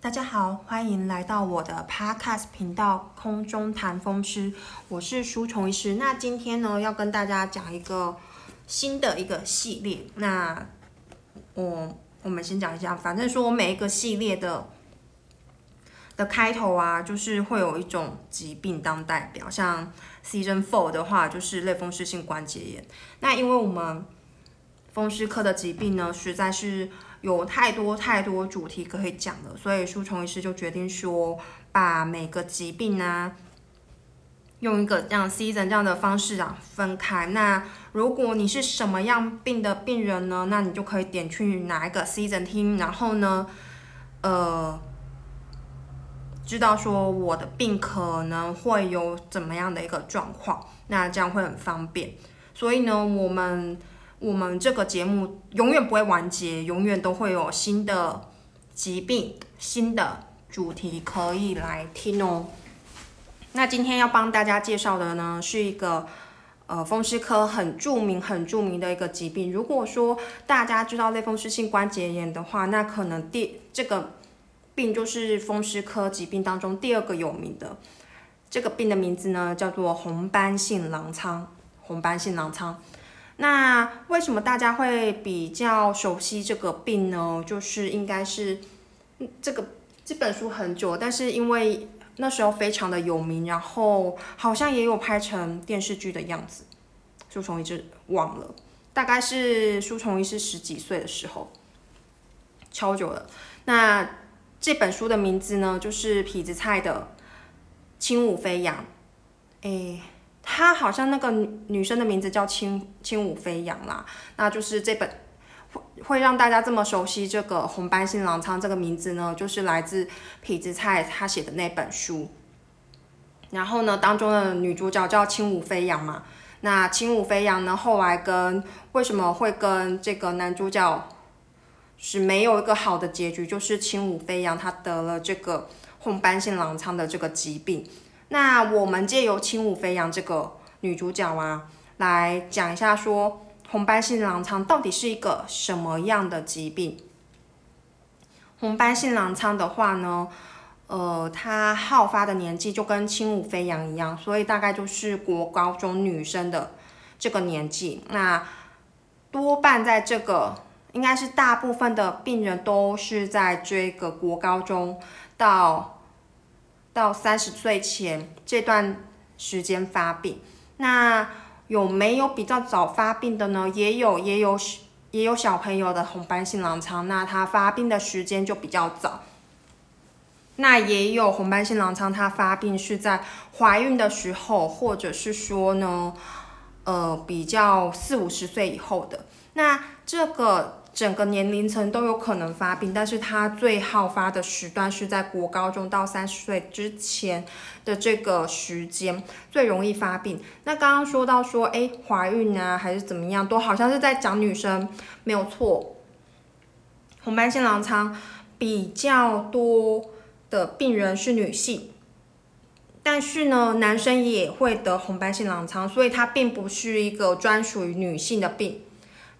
大家好，欢迎来到我的 Podcast 频道《空中谈风湿》，我是舒虫医师。那今天呢，要跟大家讲一个新的一个系列。那我我们先讲一下，反正说我每一个系列的的开头啊，就是会有一种疾病当代表，像 Season Four 的话，就是类风湿性关节炎。那因为我们风湿科的疾病呢，实在是有太多太多主题可以讲了，所以舒虫医师就决定说，把每个疾病呢，用一个这样 season 这样的方式啊分开。那如果你是什么样病的病人呢，那你就可以点去哪一个 season 听，然后呢，呃，知道说我的病可能会有怎么样的一个状况，那这样会很方便。所以呢，我们。我们这个节目永远不会完结，永远都会有新的疾病、新的主题可以来听哦。那今天要帮大家介绍的呢，是一个呃风湿科很著名、很著名的一个疾病。如果说大家知道类风湿性关节炎的话，那可能第这个病就是风湿科疾病当中第二个有名的。这个病的名字呢，叫做红斑性狼疮。红斑性狼疮。那为什么大家会比较熟悉这个病呢？就是应该是这个这本书很久，但是因为那时候非常的有名，然后好像也有拍成电视剧的样子。书虫一直忘了，大概是书虫一是十几岁的时候，超久了。那这本书的名字呢，就是痞子蔡的《轻舞飞扬》。哎。她好像那个女生的名字叫轻轻舞飞扬啦，那就是这本会会让大家这么熟悉这个红斑性狼疮这个名字呢，就是来自痞子蔡他写的那本书。然后呢，当中的女主角叫轻舞飞扬嘛，那轻舞飞扬呢后来跟为什么会跟这个男主角是没有一个好的结局，就是轻舞飞扬他得了这个红斑性狼疮的这个疾病。那我们借由轻舞飞扬这个女主角啊，来讲一下说红斑性狼疮到底是一个什么样的疾病。红斑性狼疮的话呢，呃，它好发的年纪就跟轻舞飞扬一样，所以大概就是国高中女生的这个年纪。那多半在这个，应该是大部分的病人都是在这个国高中到。到三十岁前这段时间发病，那有没有比较早发病的呢？也有，也有，也有小朋友的红斑性狼疮，那他发病的时间就比较早。那也有红斑性狼疮，它发病是在怀孕的时候，或者是说呢，呃，比较四五十岁以后的。那这个。整个年龄层都有可能发病，但是它最好发的时段是在国高中到三十岁之前的这个时间最容易发病。那刚刚说到说，哎，怀孕啊还是怎么样，都好像是在讲女生，没有错。红斑性狼疮比较多的病人是女性，但是呢，男生也会得红斑性狼疮，所以它并不是一个专属于女性的病。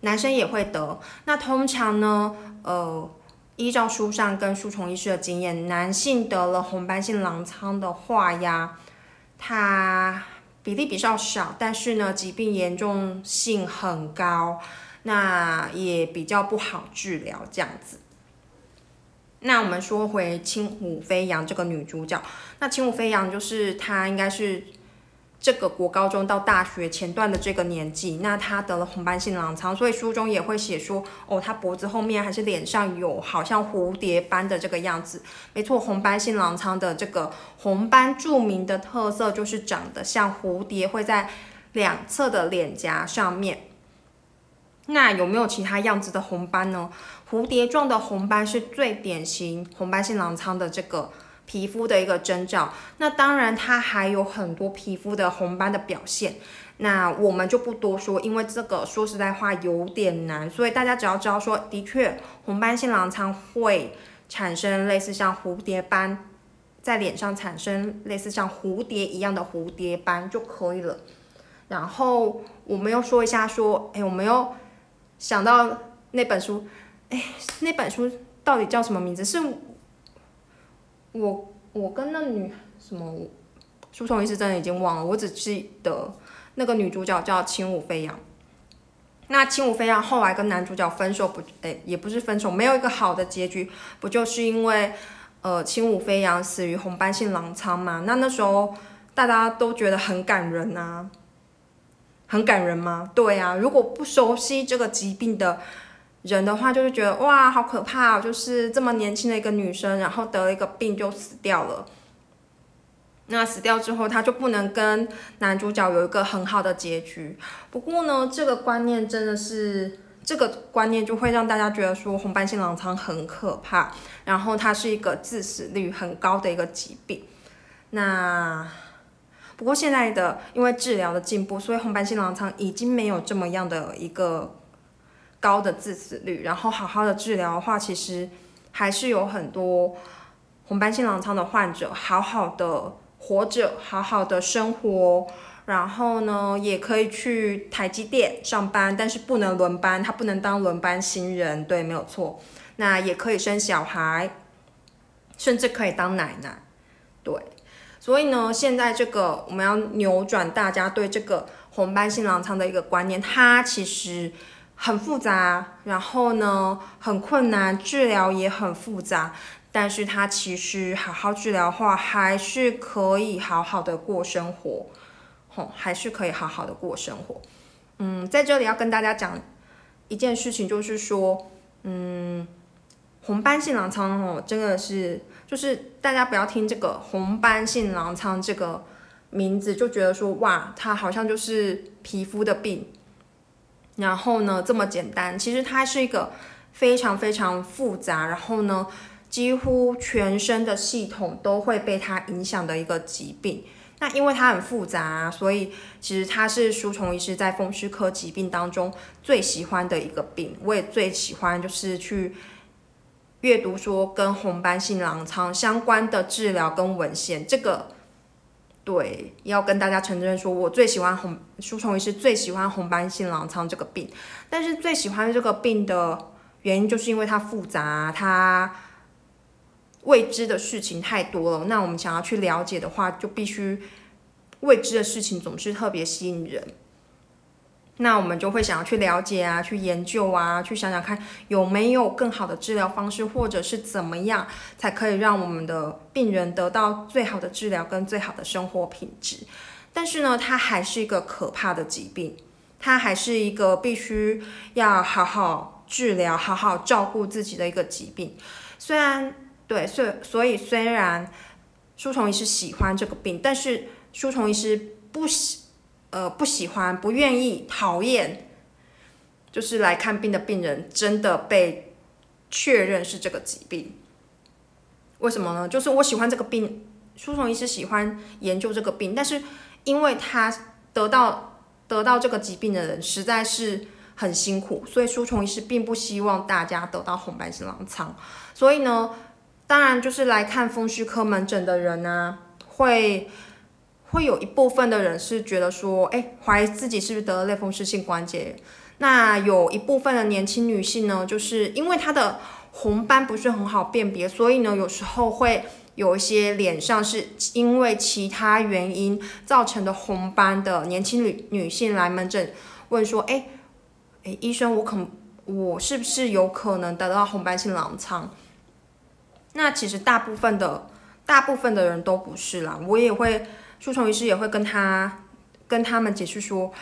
男生也会得，那通常呢，呃，依照书上跟书虫医师的经验，男性得了红斑性狼疮的话呀，它比例比较少，但是呢，疾病严重性很高，那也比较不好治疗这样子。那我们说回轻舞飞扬这个女主角，那轻舞飞扬就是她应该是。这个国高中到大学前段的这个年纪，那他得了红斑性狼疮，所以书中也会写说，哦，他脖子后面还是脸上有好像蝴蝶斑的这个样子。没错，红斑性狼疮的这个红斑著名的特色就是长得像蝴蝶，会在两侧的脸颊上面。那有没有其他样子的红斑呢？蝴蝶状的红斑是最典型红斑性狼疮的这个。皮肤的一个征兆，那当然它还有很多皮肤的红斑的表现，那我们就不多说，因为这个说实在话有点难，所以大家只要知道说，的确红斑性狼疮会产生类似像蝴蝶斑，在脸上产生类似像蝴蝶一样的蝴蝶斑就可以了。然后我们又说一下说，哎，我们又想到那本书，哎，那本书到底叫什么名字？是。我我跟那女什么书虫医师真的已经忘了，我只记得那个女主角叫轻舞飞扬。那轻舞飞扬后来跟男主角分手不，哎，也不是分手，没有一个好的结局，不就是因为呃轻舞飞扬死于红斑性狼疮嘛？那那时候大家都觉得很感人呐，很感人吗？对啊，如果不熟悉这个疾病的人的话，就是觉得哇，好可怕，哦就是这么年轻的一个女生，然后得了一个病就死掉了。那死掉之后，她就不能跟男主角有一个很好的结局。不过呢，这个观念真的是，这个观念就会让大家觉得说红斑性狼疮很可怕，然后它是一个致死率很高的一个疾病。那不过现在的因为治疗的进步，所以红斑性狼疮已经没有这么样的一个高的致死率。然后好好的治疗的话，其实还是有很多红斑性狼疮的患者好好的。活着，好好的生活，然后呢，也可以去台积电上班，但是不能轮班，他不能当轮班新人，对，没有错。那也可以生小孩，甚至可以当奶奶，对。所以呢，现在这个我们要扭转大家对这个红斑性狼疮的一个观念，它其实很复杂，然后呢，很困难，治疗也很复杂。但是他其实好好治疗的话，还是可以好好的过生活，吼，还是可以好好的过生活。嗯，在这里要跟大家讲一件事情，就是说，嗯，红斑性狼疮哦，真的是，就是大家不要听这个红斑性狼疮这个名字就觉得说，哇，它好像就是皮肤的病，然后呢这么简单，其实它是一个非常非常复杂，然后呢。几乎全身的系统都会被它影响的一个疾病。那因为它很复杂，所以其实它是书虫医师在风湿科疾病当中最喜欢的一个病。我也最喜欢就是去阅读说跟红斑性狼疮相关的治疗跟文献。这个对，要跟大家承认说，我最喜欢红书虫医师最喜欢红斑性狼疮这个病。但是最喜欢这个病的原因，就是因为它复杂，它。未知的事情太多了，那我们想要去了解的话，就必须未知的事情总是特别吸引人。那我们就会想要去了解啊，去研究啊，去想想看有没有更好的治疗方式，或者是怎么样才可以让我们的病人得到最好的治疗跟最好的生活品质。但是呢，它还是一个可怕的疾病，它还是一个必须要好好治疗、好好照顾自己的一个疾病。虽然。对，所所以虽然书虫医师喜欢这个病，但是书虫医师不喜呃不喜欢、不愿意、讨厌，就是来看病的病人真的被确认是这个疾病。为什么呢？就是我喜欢这个病，书虫医师喜欢研究这个病，但是因为他得到得到这个疾病的人实在是很辛苦，所以书虫医师并不希望大家得到红斑性狼疮，所以呢。当然，就是来看风湿科门诊的人呢，会会有一部分的人是觉得说，哎，怀疑自己是不是得了类风湿性关节。那有一部分的年轻女性呢，就是因为她的红斑不是很好辨别，所以呢，有时候会有一些脸上是因为其他原因造成的红斑的年轻女女性来门诊问说，哎，哎，医生，我可我是不是有可能得到红斑性狼疮？那其实大部分的大部分的人都不是啦，我也会，书虫医师也会跟他跟他们解释说，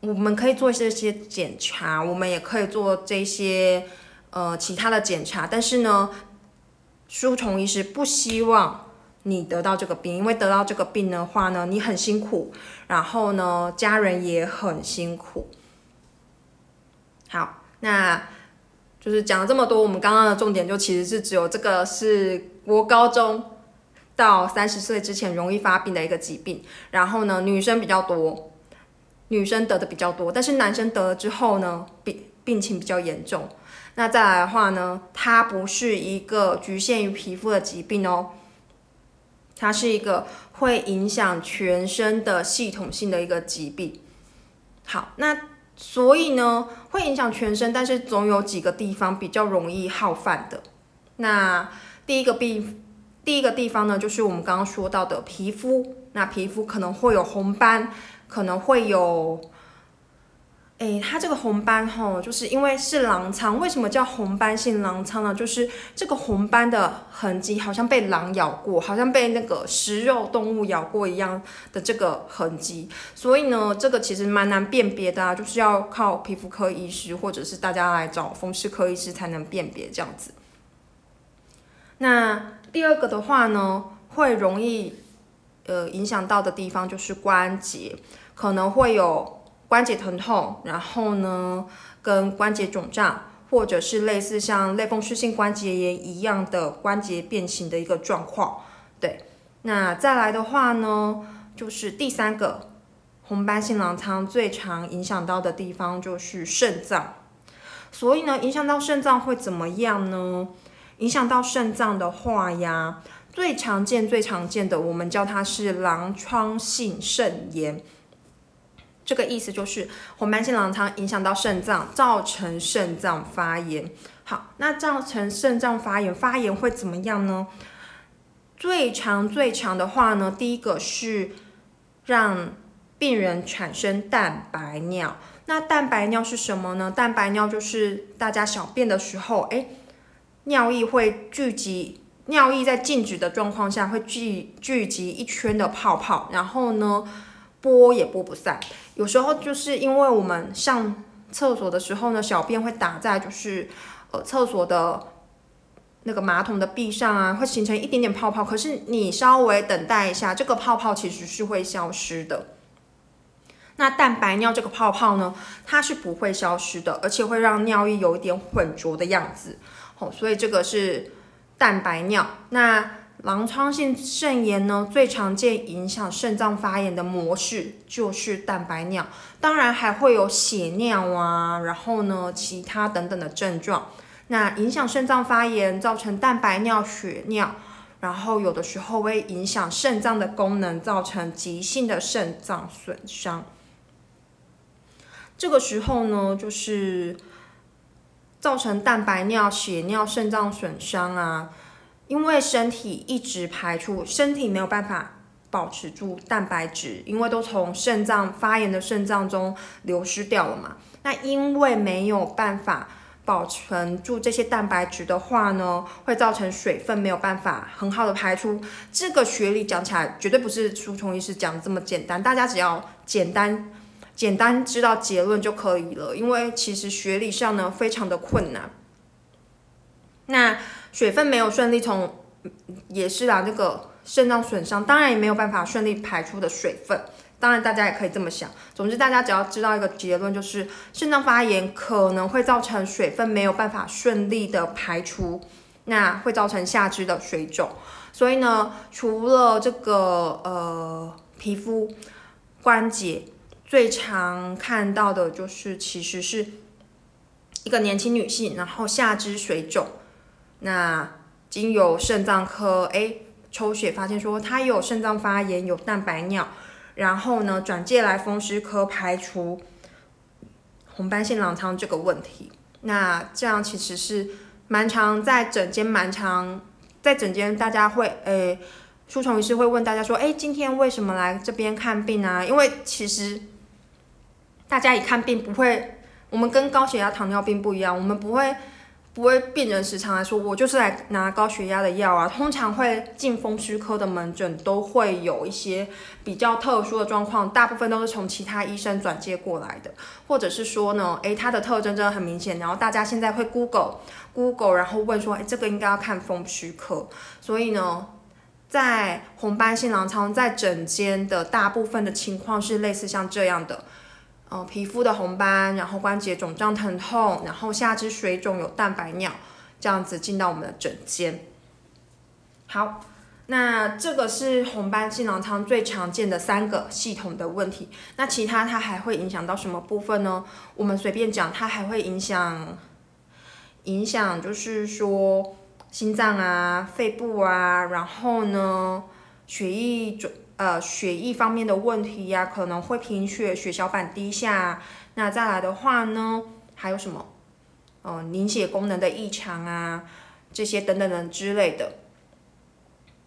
我们可以做这些检查，我们也可以做这些呃其他的检查，但是呢，书虫医师不希望你得到这个病，因为得到这个病的话呢，你很辛苦，然后呢，家人也很辛苦。好，那。就是讲了这么多，我们刚刚的重点就其实是只有这个是国高中到三十岁之前容易发病的一个疾病。然后呢，女生比较多，女生得的比较多，但是男生得了之后呢，病病情比较严重。那再来的话呢，它不是一个局限于皮肤的疾病哦，它是一个会影响全身的系统性的一个疾病。好，那。所以呢，会影响全身，但是总有几个地方比较容易好犯的。那第一个病，第一个地方呢，就是我们刚刚说到的皮肤，那皮肤可能会有红斑，可能会有。哎，它这个红斑吼，就是因为是狼疮，为什么叫红斑性狼疮呢？就是这个红斑的痕迹好像被狼咬过，好像被那个食肉动物咬过一样的这个痕迹，所以呢，这个其实蛮难辨别的，啊，就是要靠皮肤科医师或者是大家来找风湿科医师才能辨别这样子。那第二个的话呢，会容易呃影响到的地方就是关节，可能会有。关节疼痛，然后呢，跟关节肿胀，或者是类似像类风湿性关节炎一样的关节变形的一个状况。对，那再来的话呢，就是第三个红斑性狼疮最常影响到的地方就是肾脏。所以呢，影响到肾脏会怎么样呢？影响到肾脏的话呀，最常见、最常见的，我们叫它是狼疮性肾炎。这个意思就是红斑性狼疮影响到肾脏，造成肾脏发炎。好，那造成肾脏发炎，发炎会怎么样呢？最长最长的话呢，第一个是让病人产生蛋白尿。那蛋白尿是什么呢？蛋白尿就是大家小便的时候，哎，尿液会聚集，尿液在静止的状况下会聚聚集一圈的泡泡，然后呢？拨也拨不散，有时候就是因为我们上厕所的时候呢，小便会打在就是呃厕所的那个马桶的壁上啊，会形成一点点泡泡。可是你稍微等待一下，这个泡泡其实是会消失的。那蛋白尿这个泡泡呢，它是不会消失的，而且会让尿液有一点浑浊的样子。所以这个是蛋白尿。那狼疮性肾炎呢，最常见影响肾脏发炎的模式就是蛋白尿，当然还会有血尿啊，然后呢，其他等等的症状。那影响肾脏发炎，造成蛋白尿、血尿，然后有的时候会影响肾脏的功能，造成急性的肾脏损伤。这个时候呢，就是造成蛋白尿、血尿、肾脏损伤啊。因为身体一直排出，身体没有办法保持住蛋白质，因为都从肾脏发炎的肾脏中流失掉了嘛。那因为没有办法保存住这些蛋白质的话呢，会造成水分没有办法很好的排出。这个学理讲起来绝对不是书虫医师讲的这么简单，大家只要简单简单知道结论就可以了。因为其实学理上呢非常的困难。那水分没有顺利从，也是啊，这个肾脏损伤，当然也没有办法顺利排出的水分。当然大家也可以这么想。总之，大家只要知道一个结论，就是肾脏发炎可能会造成水分没有办法顺利的排出，那会造成下肢的水肿。所以呢，除了这个呃皮肤关节，最常看到的就是其实是一个年轻女性，然后下肢水肿。那经由肾脏科哎抽血发现说她有肾脏发炎有蛋白尿，然后呢转介来风湿科排除红斑性狼疮这个问题。那这样其实是蛮常在整间蛮常在整间大家会诶，书虫医师会问大家说哎今天为什么来这边看病啊？因为其实大家一看病不会，我们跟高血压糖尿病不一样，我们不会。不会，病人时常来说，我就是来拿高血压的药啊。通常会进风湿科的门诊，都会有一些比较特殊的状况，大部分都是从其他医生转接过来的，或者是说呢，诶，它的特征真的很明显。然后大家现在会 Google Google，然后问说，诶，这个应该要看风湿科。所以呢，在红斑性狼疮在整间的大部分的情况是类似像这样的。呃，皮肤的红斑，然后关节肿胀疼痛，然后下肢水肿有蛋白尿，这样子进到我们的诊间。好，那这个是红斑性囊疮最常见的三个系统的问题。那其他它还会影响到什么部分呢？我们随便讲，它还会影响，影响就是说心脏啊、肺部啊，然后呢，血液肿。呃，血液方面的问题呀，可能会贫血、血小板低下。那再来的话呢，还有什么？呃，凝血功能的异常啊，这些等等等之类的。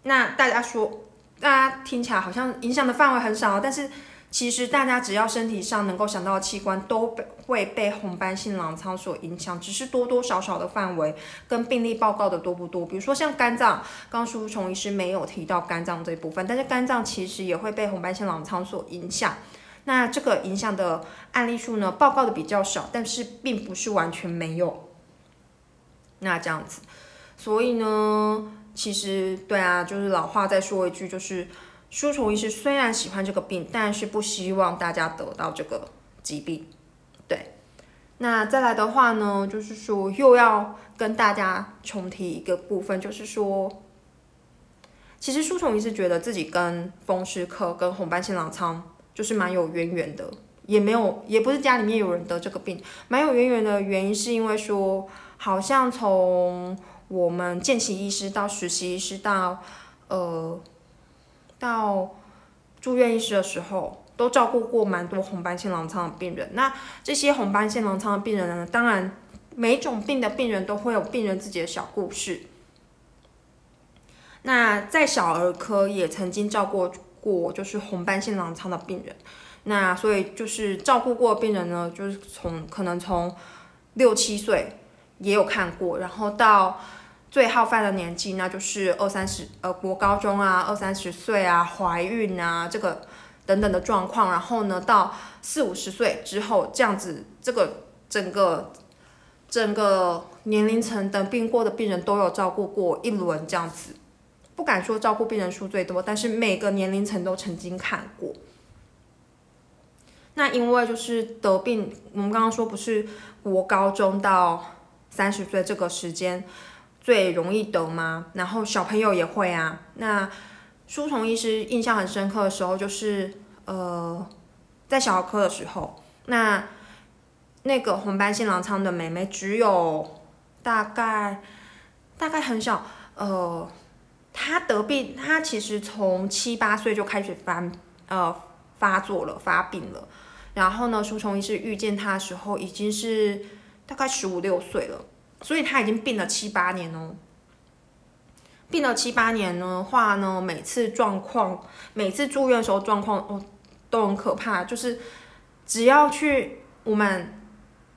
那大家说，大家听起来好像影响的范围很少，但是其实大家只要身体上能够想到的器官都被会被红斑性狼疮所影响，只是多多少少的范围跟病例报告的多不多。比如说像肝脏，刚刚苏虫医师没有提到肝脏这部分，但是肝脏其实也会被红斑性狼疮所影响。那这个影响的案例数呢，报告的比较少，但是并不是完全没有。那这样子，所以呢，其实对啊，就是老话再说一句，就是书虫医师虽然喜欢这个病，但是不希望大家得到这个疾病。对，那再来的话呢，就是说又要跟大家重提一个部分，就是说，其实书虫医师觉得自己跟风湿科跟红斑性狼疮。就是蛮有渊源的，也没有，也不是家里面有人得这个病，蛮有渊源的原因是因为说，好像从我们见习医师到实习医师到呃到住院医师的时候，都照顾过蛮多红斑性狼疮的病人。那这些红斑性狼疮的病人呢，当然每种病的病人都会有病人自己的小故事。那在小儿科也曾经照顾。过就是红斑性狼疮的病人，那所以就是照顾过的病人呢，就是从可能从六七岁也有看过，然后到最好犯的年纪，那就是二三十呃国高中啊，二三十岁啊，怀孕啊这个等等的状况，然后呢到四五十岁之后这样子，这个整个整个年龄层的病过的病人都有照顾过一轮这样子。不敢说照顾病人数最多，但是每个年龄层都曾经看过。那因为就是得病，我们刚刚说不是国高中到三十岁这个时间最容易得吗？然后小朋友也会啊。那书虫医师印象很深刻的时候，就是呃在小儿科的时候，那那个红斑性狼疮的妹妹只有大概大概很小，呃。他得病，他其实从七八岁就开始发呃发作了，发病了。然后呢，书虫医师遇见他的时候已经是大概十五六岁了，所以他已经病了七八年哦。病了七八年的话呢，每次状况，每次住院的时候状况哦都很可怕，就是只要去我们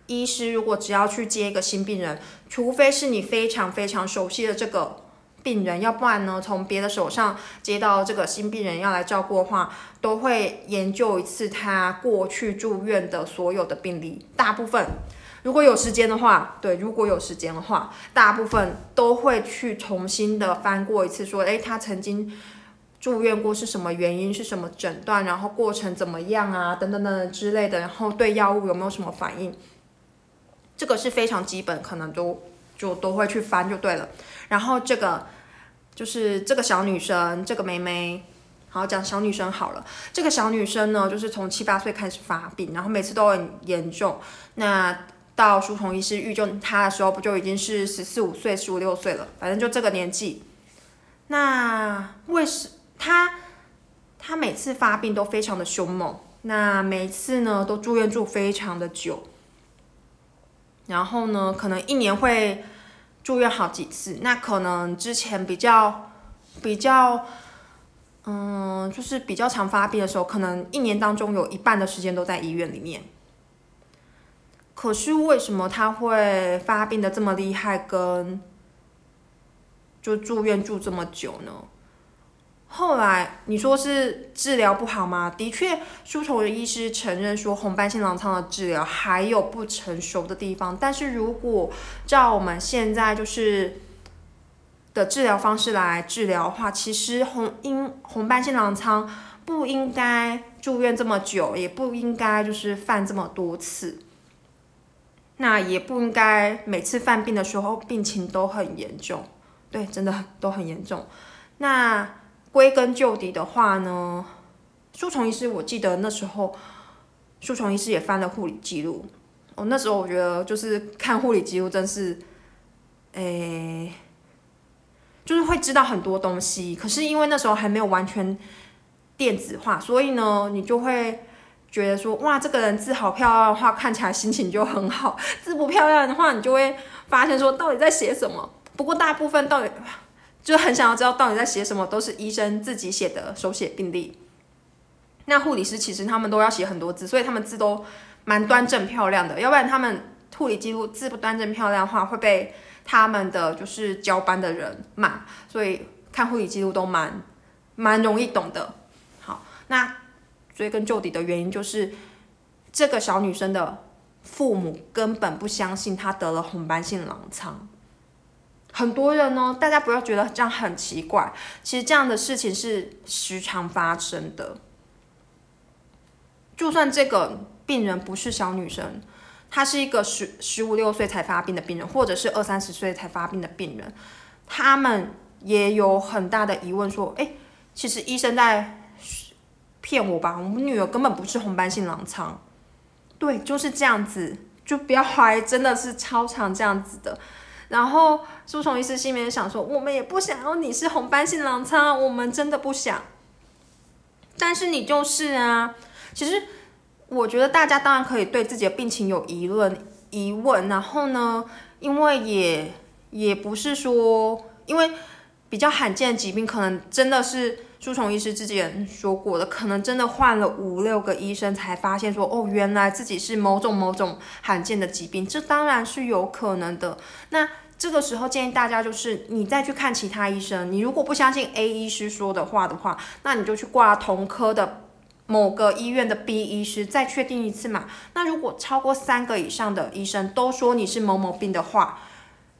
医师如果只要去接一个新病人，除非是你非常非常熟悉的这个。病人，要不然呢？从别的手上接到这个新病人要来照顾的话，都会研究一次他过去住院的所有的病例。大部分，如果有时间的话，对，如果有时间的话，大部分都会去重新的翻过一次，说，诶，他曾经住院过是什么原因，是什么诊断，然后过程怎么样啊，等等等等之类的，然后对药物有没有什么反应，这个是非常基本，可能都就都会去翻就对了。然后这个。就是这个小女生，这个妹妹，好讲小女生好了。这个小女生呢，就是从七八岁开始发病，然后每次都很严重。那到书虫医师遇见他的时候，不就已经是十四五岁、十五六岁了？反正就这个年纪。那为什他他每次发病都非常的凶猛？那每次呢都住院住非常的久。然后呢，可能一年会。住院好几次，那可能之前比较比较，嗯，就是比较常发病的时候，可能一年当中有一半的时间都在医院里面。可是为什么他会发病的这么厉害，跟就住院住这么久呢？后来你说是治疗不好吗？的确，书虫的医师承认说红斑性狼疮的治疗还有不成熟的地方。但是如果照我们现在就是的治疗方式来治疗的话，其实红因红斑性狼疮不应该住院这么久，也不应该就是犯这么多次。那也不应该每次犯病的时候病情都很严重。对，真的都很严重。那。归根究底的话呢，书虫医师，我记得那时候，书虫医师也翻了护理记录。哦，那时候我觉得就是看护理记录，真是，诶，就是会知道很多东西。可是因为那时候还没有完全电子化，所以呢，你就会觉得说，哇，这个人字好漂亮的话，看起来心情就很好；字不漂亮的话，你就会发现说，到底在写什么。不过大部分到底。就很想要知道到底在写什么，都是医生自己写的手写病历。那护理师其实他们都要写很多字，所以他们字都蛮端正漂亮的，要不然他们护理记录字不端正漂亮的话，会被他们的就是交班的人骂，所以看护理记录都蛮蛮容易懂的。好，那追根究底的原因就是这个小女生的父母根本不相信她得了红斑性狼疮。很多人呢，大家不要觉得这样很奇怪，其实这样的事情是时常发生的。就算这个病人不是小女生，她是一个十十五六岁才发病的病人，或者是二三十岁才发病的病人，他们也有很大的疑问，说：“哎，其实医生在骗我吧？我们女儿根本不是红斑性狼疮。”对，就是这样子，就不要怀疑，真的是超常这样子的。然后苏崇医师心里面想说：“我们也不想要你是红斑性狼疮，我们真的不想。”但是你就是啊。其实，我觉得大家当然可以对自己的病情有疑问、疑问，然后呢，因为也也不是说，因为比较罕见的疾病，可能真的是书虫医师之前说过的，可能真的换了五六个医生才发现说，哦，原来自己是某种某种罕见的疾病，这当然是有可能的。那这个时候建议大家就是，你再去看其他医生，你如果不相信 A 医师说的话的话，那你就去挂同科的。某个医院的 B 医师再确定一次嘛？那如果超过三个以上的医生都说你是某某病的话，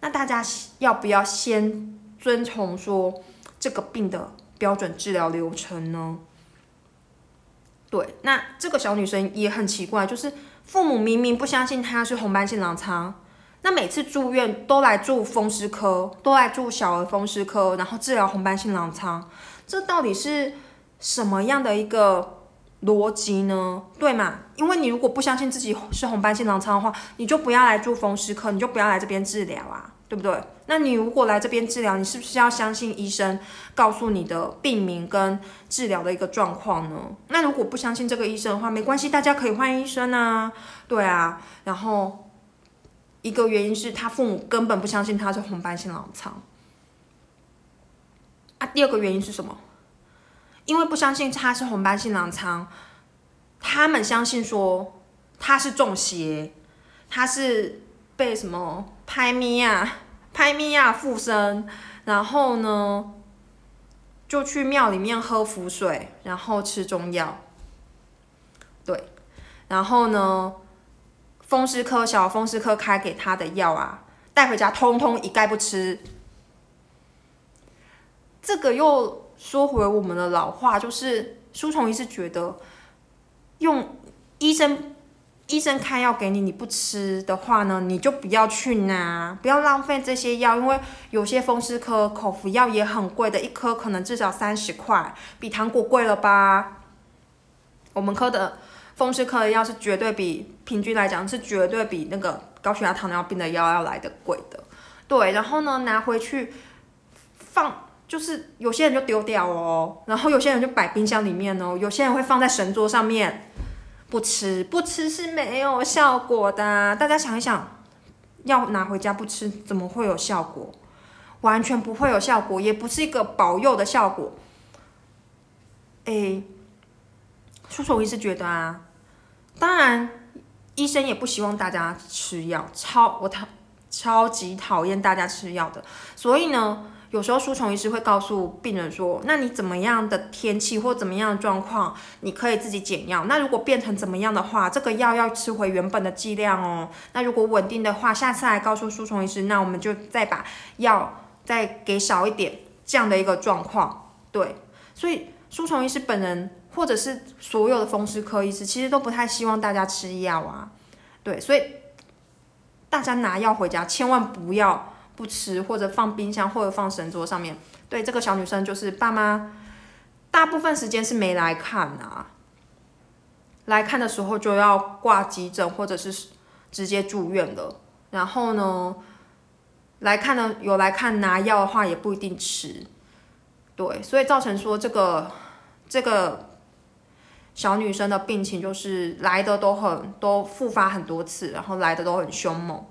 那大家要不要先遵从说这个病的标准治疗流程呢？对，那这个小女生也很奇怪，就是父母明明不相信她是红斑性狼疮，那每次住院都来住风湿科，都来住小儿风湿科，然后治疗红斑性狼疮，这到底是什么样的一个？逻辑呢？对嘛？因为你如果不相信自己是红斑性狼疮的话，你就不要来住风湿科，你就不要来这边治疗啊，对不对？那你如果来这边治疗，你是不是要相信医生告诉你的病名跟治疗的一个状况呢？那如果不相信这个医生的话，没关系，大家可以换医生啊，对啊。然后一个原因是他父母根本不相信他是红斑性狼疮啊，第二个原因是什么？因为不相信他是红斑性狼疮，他们相信说他是中邪，他是被什么拍咪啊、拍咪呀附身，然后呢就去庙里面喝符水，然后吃中药，对，然后呢风湿科小风湿科开给他的药啊，带回家通通一概不吃，这个又。说回我们的老话，就是书虫医师觉得，用医生医生开药给你，你不吃的话呢，你就不要去拿，不要浪费这些药，因为有些风湿科口服药也很贵的，一颗可能至少三十块，比糖果贵了吧？我们科的风湿科的药是绝对比平均来讲是绝对比那个高血压、糖尿病的药要来的贵的。对，然后呢，拿回去放。就是有些人就丢掉哦，然后有些人就摆冰箱里面哦，有些人会放在神桌上面不吃，不吃是没有效果的。大家想一想，要拿回家不吃，怎么会有效果？完全不会有效果，也不是一个保佑的效果。哎，叔叔，我一直觉得啊，当然医生也不希望大家吃药，超我讨超级讨厌大家吃药的，所以呢。有时候书虫医师会告诉病人说：“那你怎么样的天气或怎么样的状况，你可以自己减药。那如果变成怎么样的话，这个药要吃回原本的剂量哦。那如果稳定的话，下次来告诉书虫医师，那我们就再把药再给少一点这样的一个状况。对，所以书虫医师本人或者是所有的风湿科医师，其实都不太希望大家吃药啊。对，所以大家拿药回家千万不要。”不吃或者放冰箱或者放神桌上面，对这个小女生就是爸妈大部分时间是没来看啊，来看的时候就要挂急诊或者是直接住院了。然后呢，来看的有来看拿药的话也不一定吃，对，所以造成说这个这个小女生的病情就是来的都很都复发很多次，然后来的都很凶猛。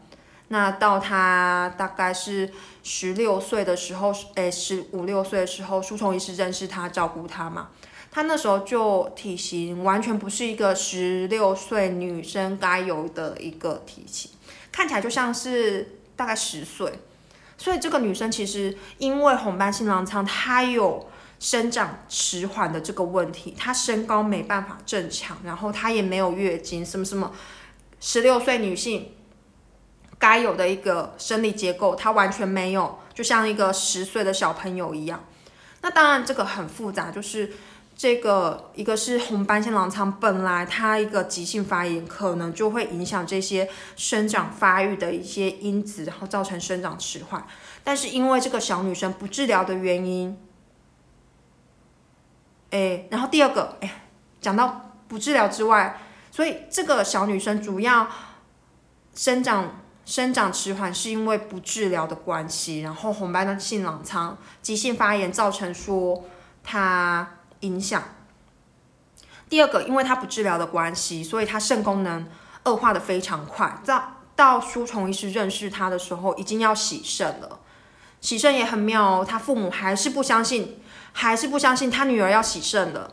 那到他大概是十六岁的时候，诶，十五六岁的时候，书虫医师认识他，照顾他嘛。他那时候就体型完全不是一个十六岁女生该有的一个体型，看起来就像是大概十岁。所以这个女生其实因为红斑性狼疮，她有生长迟缓的这个问题，她身高没办法正常，然后她也没有月经，什么什么，十六岁女性该有的一个生理结构，它完全没有，就像一个十岁的小朋友一样。那当然这个很复杂，就是。这个一个是红斑性狼疮，本来它一个急性发炎，可能就会影响这些生长发育的一些因子，然后造成生长迟缓。但是因为这个小女生不治疗的原因，哎，然后第二个，哎，讲到不治疗之外，所以这个小女生主要生长生长迟缓是因为不治疗的关系，然后红斑性狼疮急性发炎造成说她。影响。第二个，因为他不治疗的关系，所以他肾功能恶化的非常快。到到书虫医师认识他的时候，已经要洗肾了。洗肾也很妙哦，他父母还是不相信，还是不相信他女儿要洗肾了。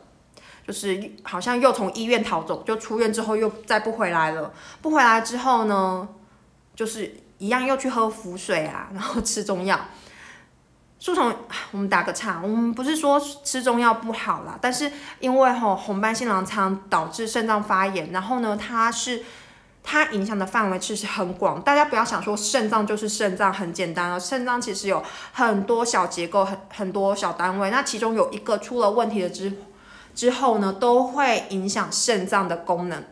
就是好像又从医院逃走，就出院之后又再不回来了。不回来之后呢，就是一样又去喝符水啊，然后吃中药。树虫，我们打个岔，我们不是说吃中药不好啦，但是因为吼红斑性狼疮导致肾脏发炎，然后呢，它是它影响的范围其实很广，大家不要想说肾脏就是肾脏很简单哦，肾脏其实有很多小结构，很很多小单位，那其中有一个出了问题的之之后呢，都会影响肾脏的功能。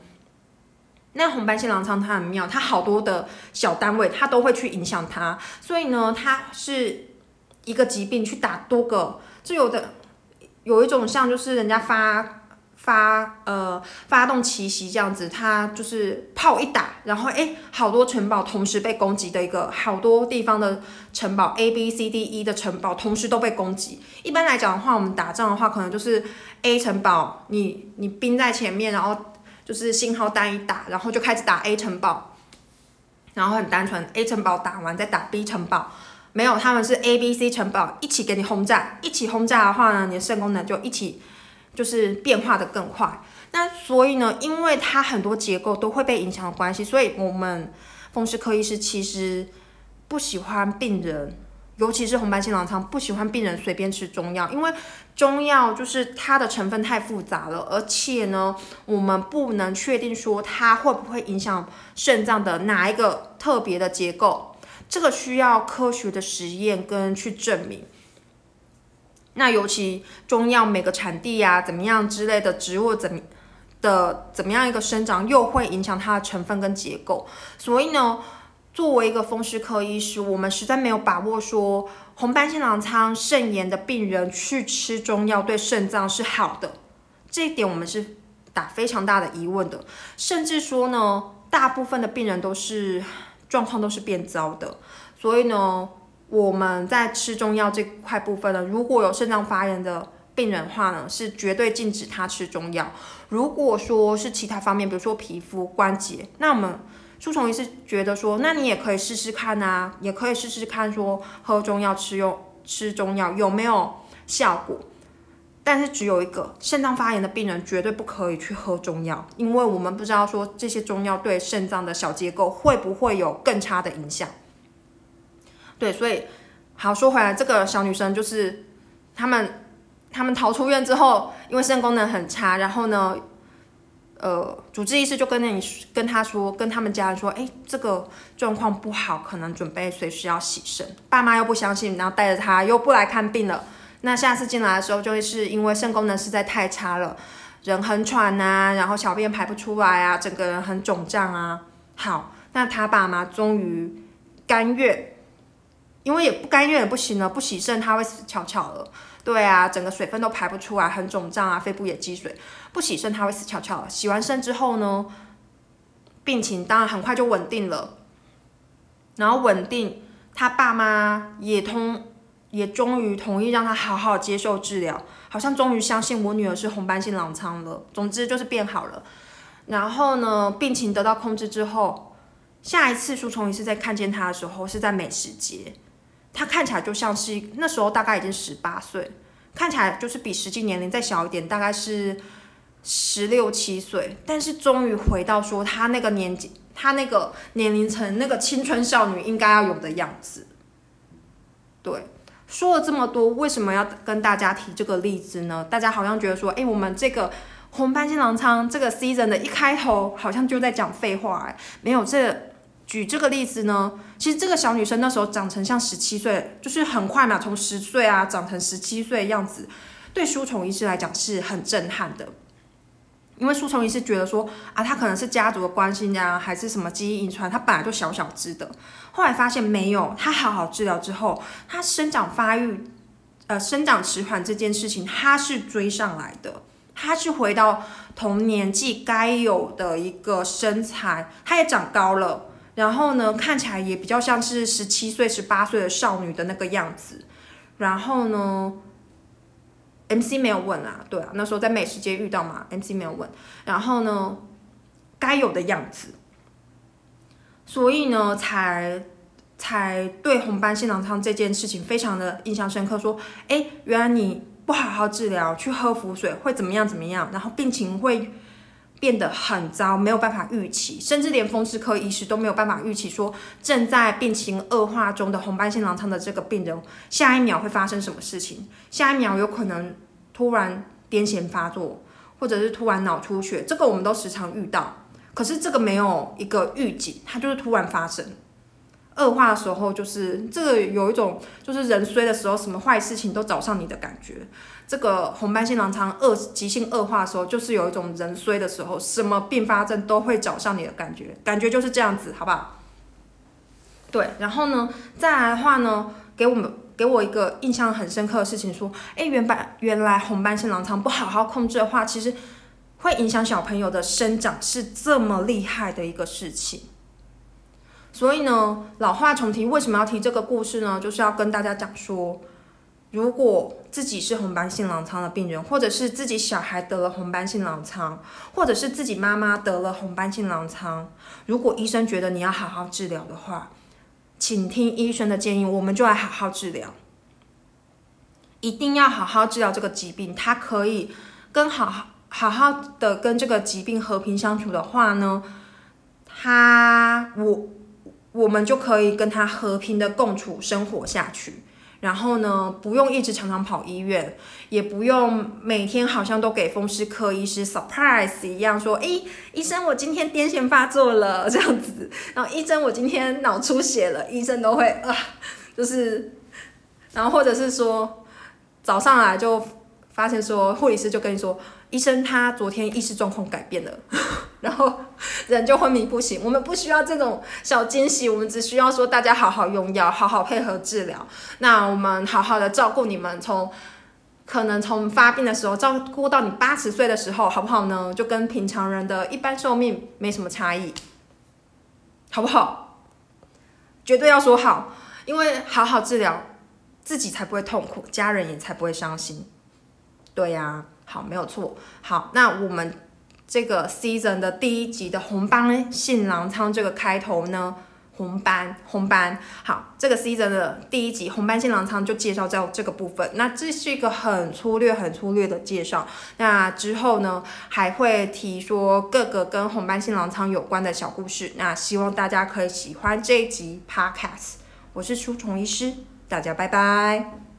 那红斑性狼疮它很妙，它好多的小单位它都会去影响它，所以呢，它是。一个疾病去打多个，就有的有一种像就是人家发发呃发动奇袭这样子，它就是炮一打，然后哎好多城堡同时被攻击的一个，好多地方的城堡 A B C D E 的城堡同时都被攻击。一般来讲的话，我们打仗的话，可能就是 A 城堡你你兵在前面，然后就是信号弹一打，然后就开始打 A 城堡，然后很单纯 A 城堡打完再打 B 城堡。没有，他们是 A、B、C 城堡一起给你轰炸，一起轰炸的话呢，你的肾功能就一起就是变化的更快。那所以呢，因为它很多结构都会被影响的关系，所以我们风湿科医师其实不喜欢病人，尤其是红斑性狼疮，不喜欢病人随便吃中药，因为中药就是它的成分太复杂了，而且呢，我们不能确定说它会不会影响肾脏的哪一个特别的结构。这个需要科学的实验跟去证明。那尤其中药每个产地呀，怎么样之类的植物怎么的怎么样一个生长，又会影响它的成分跟结构。所以呢，作为一个风湿科医师，我们实在没有把握说红斑性狼疮肾炎的病人去吃中药对肾脏是好的。这一点我们是打非常大的疑问的。甚至说呢，大部分的病人都是。状况都是变糟的，所以呢，我们在吃中药这块部分呢，如果有肾脏发炎的病人话呢，是绝对禁止他吃中药。如果说是其他方面，比如说皮肤、关节，那我们书虫医是觉得说，那你也可以试试看啊，也可以试试看说喝中药吃用吃中药有没有效果。但是只有一个肾脏发炎的病人绝对不可以去喝中药，因为我们不知道说这些中药对肾脏的小结构会不会有更差的影响。对，所以好说回来，这个小女生就是他们他们逃出院之后，因为肾功能很差，然后呢，呃，主治医师就跟你跟他说，跟他们家人说，哎，这个状况不好，可能准备随时要洗肾。爸妈又不相信，然后带着他又不来看病了。那下次进来的时候，就会是因为肾功能实在太差了，人很喘呐，然后小便排不出来啊，整个人很肿胀啊。好，那他爸妈终于甘愿，因为也不甘愿也不行了，不洗肾他会死翘翘了。对啊，整个水分都排不出来，很肿胀啊，肺部也积水，不洗肾他会死翘翘。洗完肾之后呢，病情当然很快就稳定了，然后稳定，他爸妈也通。也终于同意让他好好接受治疗，好像终于相信我女儿是红斑性狼疮了。总之就是变好了。然后呢，病情得到控制之后，下一次书虫一次在看见他的时候是在美食节，他看起来就像是那时候大概已经十八岁，看起来就是比实际年龄再小一点，大概是十六七岁，但是终于回到说他那个年纪，他那个年龄层那个青春少女应该要有的样子。对，说了这么多，为什么要跟大家提这个例子呢？大家好像觉得说，哎，我们这个。红斑性狼疮这个 season 的一开头好像就在讲废话哎，没有这举这个例子呢，其实这个小女生那时候长成像十七岁，就是很快嘛，从十岁啊长成十七岁的样子，对书虫医师来讲是很震撼的，因为书虫医师觉得说啊，她可能是家族的关系呀，还是什么基因遗传，她本来就小小只的，后来发现没有，她好好治疗之后，她生长发育，呃，生长迟缓这件事情，她是追上来的。他是回到同年纪该有的一个身材，他也长高了，然后呢，看起来也比较像是十七岁、十八岁的少女的那个样子。然后呢，MC 没有问啊，对啊，那时候在美食街遇到嘛，MC 没有问。然后呢，该有的样子，所以呢，才才对红斑性狼疮这件事情非常的印象深刻。说，哎，原来你。不好好治疗，去喝符水会怎么样？怎么样？然后病情会变得很糟，没有办法预期，甚至连风湿科医师都没有办法预期，说正在病情恶化中的红斑性狼疮的这个病人，下一秒会发生什么事情？下一秒有可能突然癫痫发作，或者是突然脑出血，这个我们都时常遇到。可是这个没有一个预警，它就是突然发生。恶化的时候，就是这个有一种，就是人衰的时候，什么坏事情都找上你的感觉。这个红斑性狼疮恶急性恶化的时候，就是有一种人衰的时候，什么并发症都会找上你的感觉，感觉就是这样子，好不好？对，然后呢，再来的话呢，给我们给我一个印象很深刻的事情，说，哎，原本原来红斑性狼疮不好好控制的话，其实会影响小朋友的生长，是这么厉害的一个事情。所以呢，老话重提，为什么要提这个故事呢？就是要跟大家讲说，如果自己是红斑性狼疮的病人，或者是自己小孩得了红斑性狼疮，或者是自己妈妈得了红斑性狼疮，如果医生觉得你要好好治疗的话，请听医生的建议，我们就来好好治疗，一定要好好治疗这个疾病。它可以跟好好好好的跟这个疾病和平相处的话呢，他我。我们就可以跟他和平的共处生活下去，然后呢，不用一直常常跑医院，也不用每天好像都给风湿科医师 surprise 一样说，哎，医生我今天癫痫发作了。这样子，然后医生我今天脑出血了，医生都会啊，就是，然后或者是说早上来就发现说护理师就跟你说。医生他昨天意识状况改变了，然后 人就昏迷不醒。我们不需要这种小惊喜，我们只需要说大家好好用药，好好配合治疗。那我们好好的照顾你们，从可能从发病的时候照顾到你八十岁的时候，好不好呢？就跟平常人的一般寿命没什么差异，好不好？绝对要说好，因为好好治疗，自己才不会痛苦，家人也才不会伤心。对呀。好，没有错。好，那我们这个 season 的第一集的红斑性狼疮这个开头呢，红斑红斑。好，这个 season 的第一集红斑性狼疮就介绍在这个部分。那这是一个很粗略、很粗略的介绍。那之后呢，还会提说各个跟红斑性狼疮有关的小故事。那希望大家可以喜欢这一集 podcast。我是书虫医师，大家拜拜。